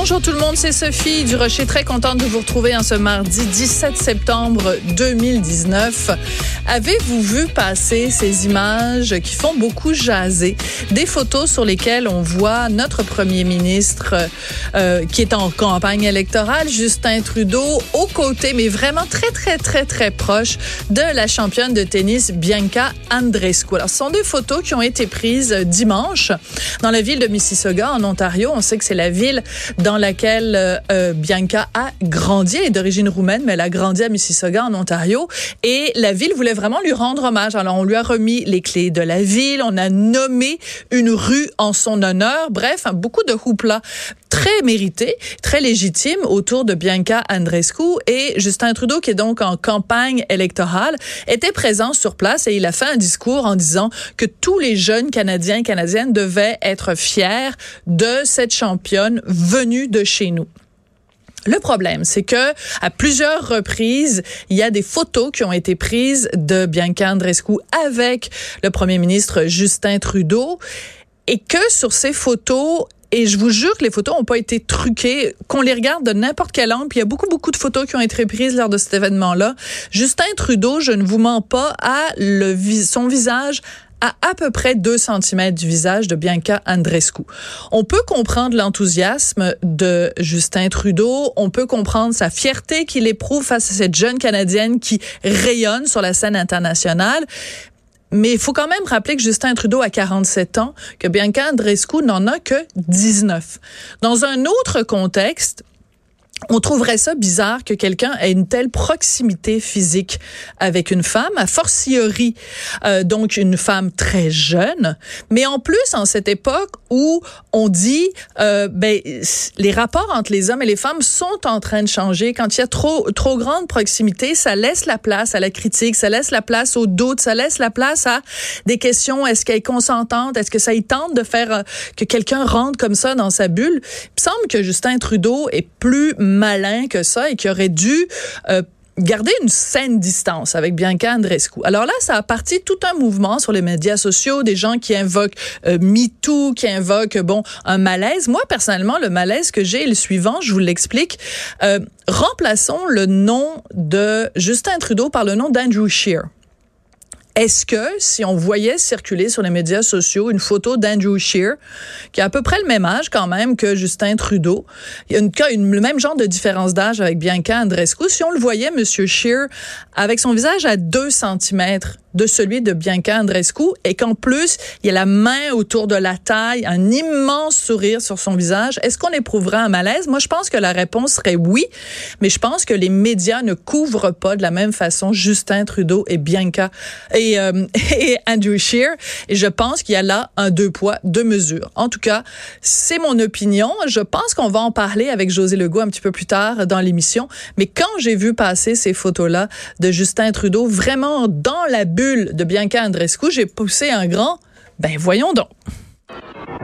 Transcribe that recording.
Bonjour tout le monde, c'est Sophie du Rocher, très contente de vous retrouver en ce mardi 17 septembre 2019. Avez-vous vu passer ces images qui font beaucoup jaser, des photos sur lesquelles on voit notre premier ministre euh, qui est en campagne électorale, Justin Trudeau, aux côtés, mais vraiment très très très très proche de la championne de tennis Bianca Andreescu. Alors, ce sont des photos qui ont été prises dimanche dans la ville de Mississauga en Ontario. On sait que c'est la ville dans laquelle euh, euh, Bianca a grandi. Elle est d'origine roumaine, mais elle a grandi à Mississauga, en Ontario. Et la ville voulait vraiment lui rendre hommage. Alors, on lui a remis les clés de la ville. On a nommé une rue en son honneur. Bref, beaucoup de houpla très mérité, très légitime autour de Bianca Andreescu et Justin Trudeau, qui est donc en campagne électorale, était présent sur place et il a fait un discours en disant que tous les jeunes Canadiens et Canadiennes devaient être fiers de cette championne venue de chez nous. Le problème, c'est que à plusieurs reprises, il y a des photos qui ont été prises de Bianca Andreescu avec le premier ministre Justin Trudeau et que sur ces photos, et je vous jure que les photos n'ont pas été truquées, qu'on les regarde de n'importe quel angle. Puis il y a beaucoup, beaucoup de photos qui ont été prises lors de cet événement-là. Justin Trudeau, je ne vous mens pas, a son visage à à peu près 2 cm du visage de Bianca Andreescu. On peut comprendre l'enthousiasme de Justin Trudeau, on peut comprendre sa fierté qu'il éprouve face à cette jeune Canadienne qui rayonne sur la scène internationale, mais il faut quand même rappeler que Justin Trudeau a 47 ans, que Bianca Andreescu n'en a que 19. Dans un autre contexte, on trouverait ça bizarre que quelqu'un ait une telle proximité physique avec une femme, a fortiori euh, donc une femme très jeune, mais en plus en cette époque où on dit euh, ben les rapports entre les hommes et les femmes sont en train de changer. Quand il y a trop trop grande proximité, ça laisse la place à la critique, ça laisse la place au doute, ça laisse la place à des questions. Est-ce qu'elle est consentante? Est-ce que ça y tente de faire euh, que quelqu'un rentre comme ça dans sa bulle? Il me semble que Justin Trudeau est plus malin que ça et qui aurait dû euh, garder une saine distance avec Bianca Andreescu. Alors là, ça a parti tout un mouvement sur les médias sociaux, des gens qui invoquent euh, MeToo, qui invoquent, bon, un malaise. Moi, personnellement, le malaise que j'ai est le suivant, je vous l'explique. Euh, remplaçons le nom de Justin Trudeau par le nom d'Andrew Scheer. Est-ce que si on voyait circuler sur les médias sociaux une photo d'Andrew Scheer, qui a à peu près le même âge quand même que Justin Trudeau, il y a le même genre de différence d'âge avec Bianca Andreescu, si on le voyait, Monsieur Scheer, avec son visage à 2 cm de celui de Bianca Andreescu et qu'en plus, il y a la main autour de la taille, un immense sourire sur son visage, est-ce qu'on éprouvera un malaise? Moi, je pense que la réponse serait oui, mais je pense que les médias ne couvrent pas de la même façon Justin Trudeau et Bianca et, euh, et Andrew Scheer. Et je pense qu'il y a là un deux poids, deux mesures. En tout cas, c'est mon opinion. Je pense qu'on va en parler avec José Legault un petit peu plus tard dans l'émission. Mais quand j'ai vu passer ces photos-là de Justin Trudeau, vraiment dans la bulle de Bianca Andreescu, j'ai poussé un grand, ben voyons donc.